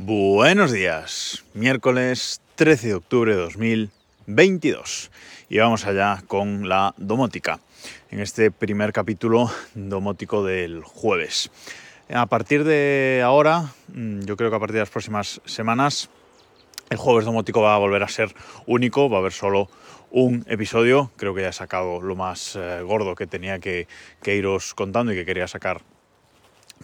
Buenos días, miércoles 13 de octubre de 2022 y vamos allá con la domótica. En este primer capítulo domótico del jueves. A partir de ahora, mm, yo creo que a partir de las próximas semanas, el jueves domótico va a volver a ser único, va a haber solo un episodio, creo que ya he sacado lo más eh, gordo que tenía que, que iros contando y que quería sacar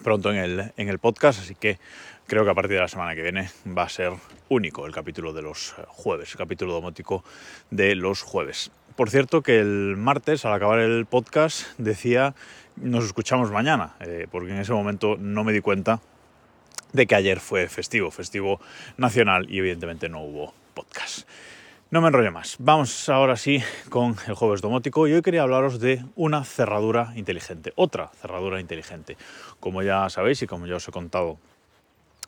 pronto en el, en el podcast, así que creo que a partir de la semana que viene va a ser único el capítulo de los jueves, el capítulo domótico de los jueves. Por cierto que el martes, al acabar el podcast, decía nos escuchamos mañana, eh, porque en ese momento no me di cuenta de que ayer fue festivo, festivo nacional y evidentemente no hubo podcast. No me enrollo más. Vamos ahora sí con el jueves domótico y hoy quería hablaros de una cerradura inteligente, otra cerradura inteligente. Como ya sabéis y como ya os he contado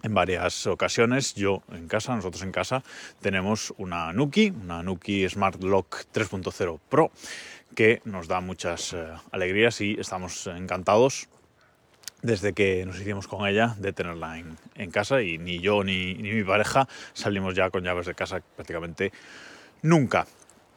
en varias ocasiones, yo en casa, nosotros en casa, tenemos una Nuki, una Nuki Smart Lock 3.0 Pro, que nos da muchas eh, alegrías y estamos encantados desde que nos hicimos con ella de tenerla en, casa y ni yo ni, ni, mi pareja salimos ya con llaves de casa prácticamente nunca.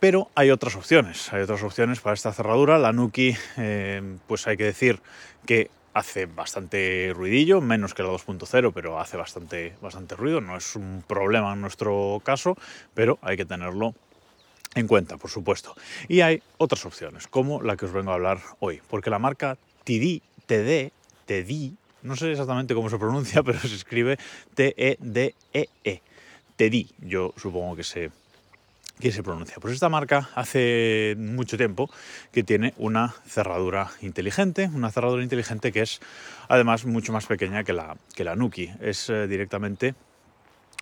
Pero hay otras opciones, hay otras opciones para esta cerradura. La Nuki, eh, pues hay que decir que hace bastante ruidillo, menos que la 2.0, pero hace bastante, bastante ruido. No es un problema en nuestro caso, pero hay que tenerlo en cuenta, por supuesto. Y hay otras opciones, como la que os vengo a hablar hoy, porque la marca TD, TD, TD, no sé exactamente cómo se pronuncia, pero se escribe T-E-D-E-E. -E, TD, yo supongo que se ¿Qué se pronuncia? Pues esta marca hace mucho tiempo que tiene una cerradura inteligente, una cerradura inteligente que es además mucho más pequeña que la, que la Nuki. Es eh, directamente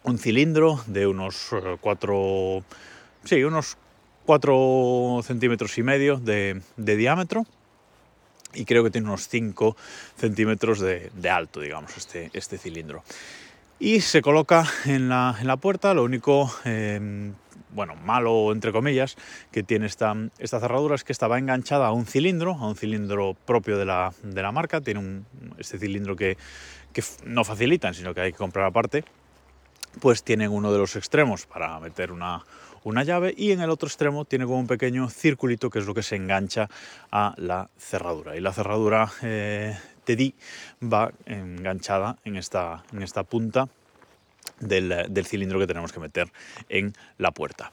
un cilindro de unos 4, eh, sí, unos 4 centímetros y medio de, diámetro y creo que tiene unos 5 centímetros de, alto, digamos, este, este cilindro. Y se coloca en la, en la puerta, lo único... Eh, bueno, malo entre comillas, que tiene esta, esta cerradura es que estaba enganchada a un cilindro, a un cilindro propio de la, de la marca, tiene un, este cilindro que, que no facilitan, sino que hay que comprar aparte, pues tiene uno de los extremos para meter una, una llave y en el otro extremo tiene como un pequeño circulito que es lo que se engancha a la cerradura. Y la cerradura eh, va enganchada en esta, en esta punta del, cilindro que tenemos que meter en la puerta.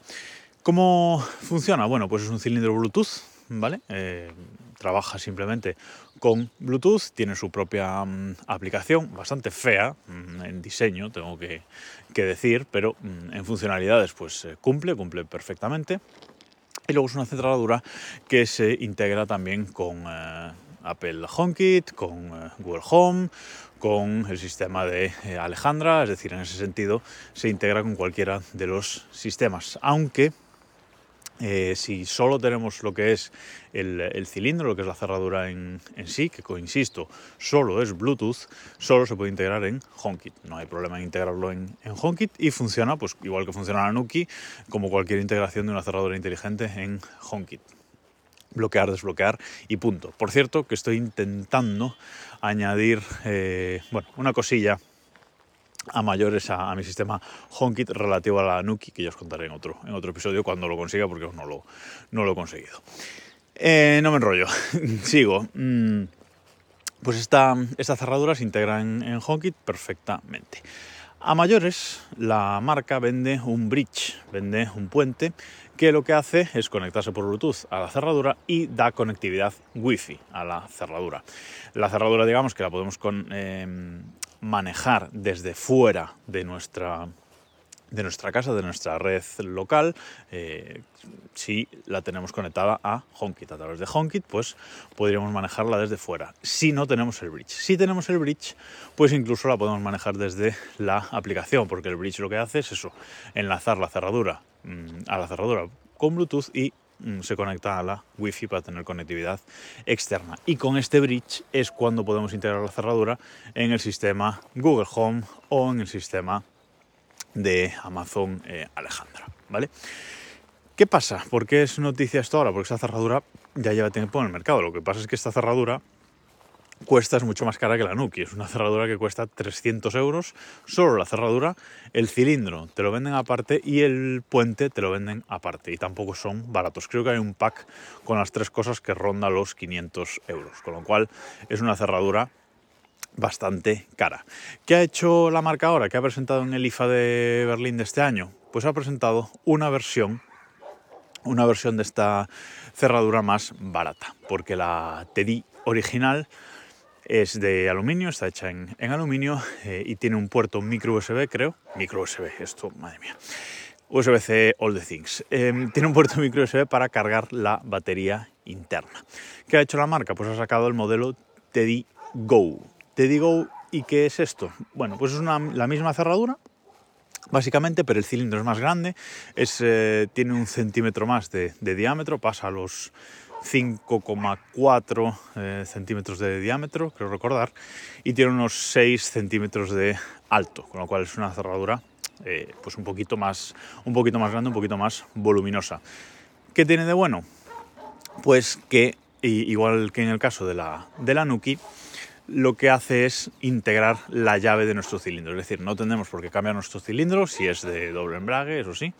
¿Cómo funciona? Bueno, pues es un cilindro Bluetooth, ¿vale? Eh, trabaja simplemente con Bluetooth, tiene su propia um, aplicación, bastante fea um, en diseño, tengo que, decir, pero um, en funcionalidades pues eh, cumple, cumple perfectamente. Y luego es una cerradura que se integra también con eh, Apple HomeKit, con Google Home, con el sistema de eh, Alejandra, es decir, en ese sentido se integra con cualquiera de los sistemas, aunque eh, si solo tenemos lo que es el, cilindro, lo que es la cerradura en, en sí, que insisto, solo es Bluetooth, solo se puede integrar en HomeKit. No hay problema en integrarlo en, en HomeKit y funciona, pues igual que funciona la Nuki, como cualquier integración de una cerradura inteligente en HomeKit bloquear, desbloquear y punto. Por cierto, que estoy intentando añadir eh, bueno, una cosilla a mayores a, mi sistema HomeKit relativo a la Nuki, que ya os contaré en otro, en otro episodio cuando lo consiga, porque no lo, no lo he conseguido. Eh, no me enrollo, sigo. Mm, pues esta, esta cerradura se integra en, en HomeKit perfectamente. A mayores, la marca vende un bridge, vende un puente que lo que hace es conectarse por Bluetooth a la cerradura y da conectividad Wi-Fi a la cerradura. La cerradura, digamos, que la podemos eh, manejar desde fuera de nuestra de nuestra casa, de nuestra red local, eh, si la tenemos conectada a HomeKit. A través de HomeKit, pues podríamos manejarla desde fuera. Si no tenemos el bridge. Si tenemos el bridge, pues incluso la podemos manejar desde la aplicación, porque el bridge lo que hace es eso, enlazar la cerradura mmm, a la cerradura con Bluetooth y mmm, se conecta a la Wi-Fi para tener conectividad externa. Y con este bridge es cuando podemos integrar la cerradura en el sistema Google Home o en el sistema de Amazon eh, Alejandra, ¿vale? ¿Qué pasa? ¿Por qué es noticia esto ahora? Porque esta cerradura ya lleva tiempo en el mercado. Lo que pasa es que esta cerradura cuesta es mucho más cara que la Nuki. Es una cerradura que cuesta 300 euros, solo la cerradura, el cilindro te lo venden aparte y el puente te lo venden aparte. Y tampoco son baratos. Creo que hay un pack con las tres cosas que ronda los 500 euros. Con lo cual es una cerradura bastante cara. ¿Qué ha hecho la marca ahora? ¿Qué ha presentado en el IFA de Berlín de este año? Pues ha presentado una versión una versión de esta cerradura más barata, porque la TEDI original es de aluminio, está hecha en, aluminio eh, y tiene un puerto micro USB, creo. Micro USB, esto, madre mía. USB-C All the Things. Em, tiene un puerto micro USB para cargar la batería interna. ¿Qué ha hecho la marca? Pues ha sacado el modelo Teddy Go. Teddy Go, ¿y qué es esto? Bueno, pues es la misma cerradura, básicamente, pero el cilindro es más grande, es, eh, tiene un centímetro más de, de diámetro, pasa a los 5,4 eh, centímetros de diámetro, creo recordar, y tiene unos 6 centímetros de alto, con lo cual es una cerradura eh, pues un poquito, más, un poquito más grande, un poquito más voluminosa. ¿Qué tiene de bueno? Pues que, igual que en el caso de la, de la Nuki, lo que hace es integrar la llave de nuestro cilindro. Es decir, no tenemos por qué cambiar nuestro cilindro si es de doble embrague, eso sí,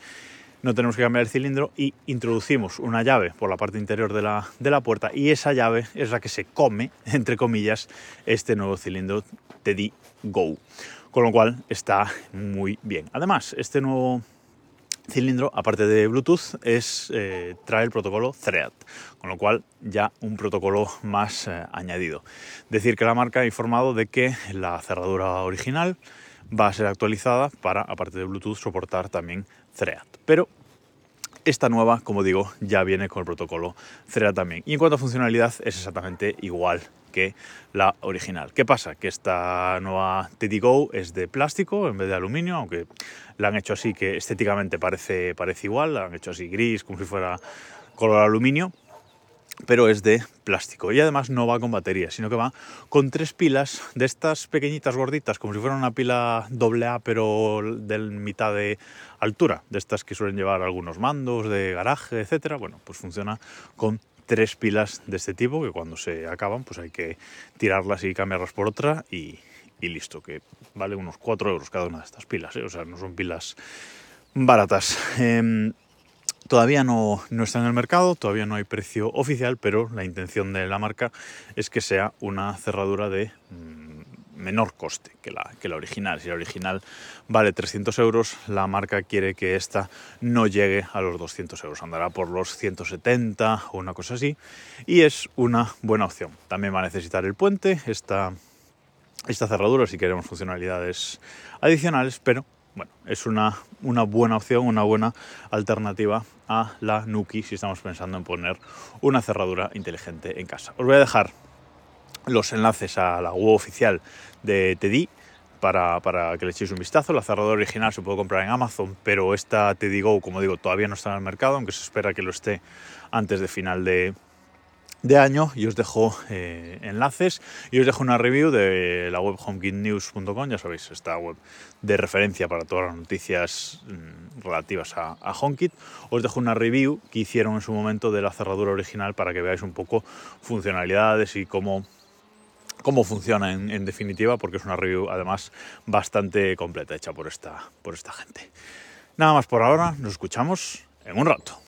no tenemos que cambiar el cilindro y introducimos una llave por la parte interior de la, de la puerta y esa llave es la que se come, entre comillas, este nuevo cilindro Teddy Go. Con lo cual está muy bien. Además, este nuevo cilindro, aparte de Bluetooth, es, eh, trae el protocolo Thread, con lo cual ya un protocolo más eh, añadido. Decir que la marca ha informado de que la cerradura original va a ser actualizada para, aparte de Bluetooth, soportar también Thread. Pero esta nueva, como digo, ya viene con el protocolo Thread también. Y en cuanto a funcionalidad, es exactamente igual que la original. ¿Qué pasa? Que esta nueva Teddy Go es de plástico en vez de aluminio, aunque la han hecho así que estéticamente parece, parece igual, la han hecho así gris, como si fuera color aluminio, pero es de plástico y además no va con batería, sino que va con tres pilas de estas pequeñitas gorditas, como si fuera una pila doble A pero de mitad de altura, de estas que suelen llevar algunos mandos de garaje, etcétera. Bueno, pues funciona con tres pilas de este tipo que cuando se acaban pues hay que tirarlas y cambiarlas por otra y, listo, que vale unos 4 euros cada una de estas pilas, ¿eh? o sea, no son pilas baratas. Em, Todavía no, está en el mercado, todavía no hay precio oficial, pero la intención de la marca es que sea una cerradura de mm, menor coste que la, que la original. Si la original vale 300 euros, la marca quiere que esta no llegue a los 200 euros, andará por los 170 o una cosa así, y es una buena opción. También va a necesitar el puente, esta, esta cerradura si queremos funcionalidades adicionales, pero bueno, es una, una, buena opción, una buena alternativa a la Nuki si estamos pensando en poner una cerradura inteligente en casa. Os voy a dejar los enlaces a la web oficial de TEDI para, para, que le echéis un vistazo. La cerradura original se puede comprar en Amazon, pero esta TEDI Go, como digo, todavía no está en el mercado, aunque se espera que lo esté antes de final de, de año y os dejo eh, enlaces y os dejo una review de la web homekitnews.com, ya sabéis, esta web de referencia para todas las noticias mm, relativas a, a, HomeKit. Os dejo una review que hicieron en su momento de la cerradura original para que veáis un poco funcionalidades y cómo, cómo funciona en, definitiva, porque es una review además bastante completa hecha por esta, por esta gente. Nada más por ahora, nos escuchamos en un rato.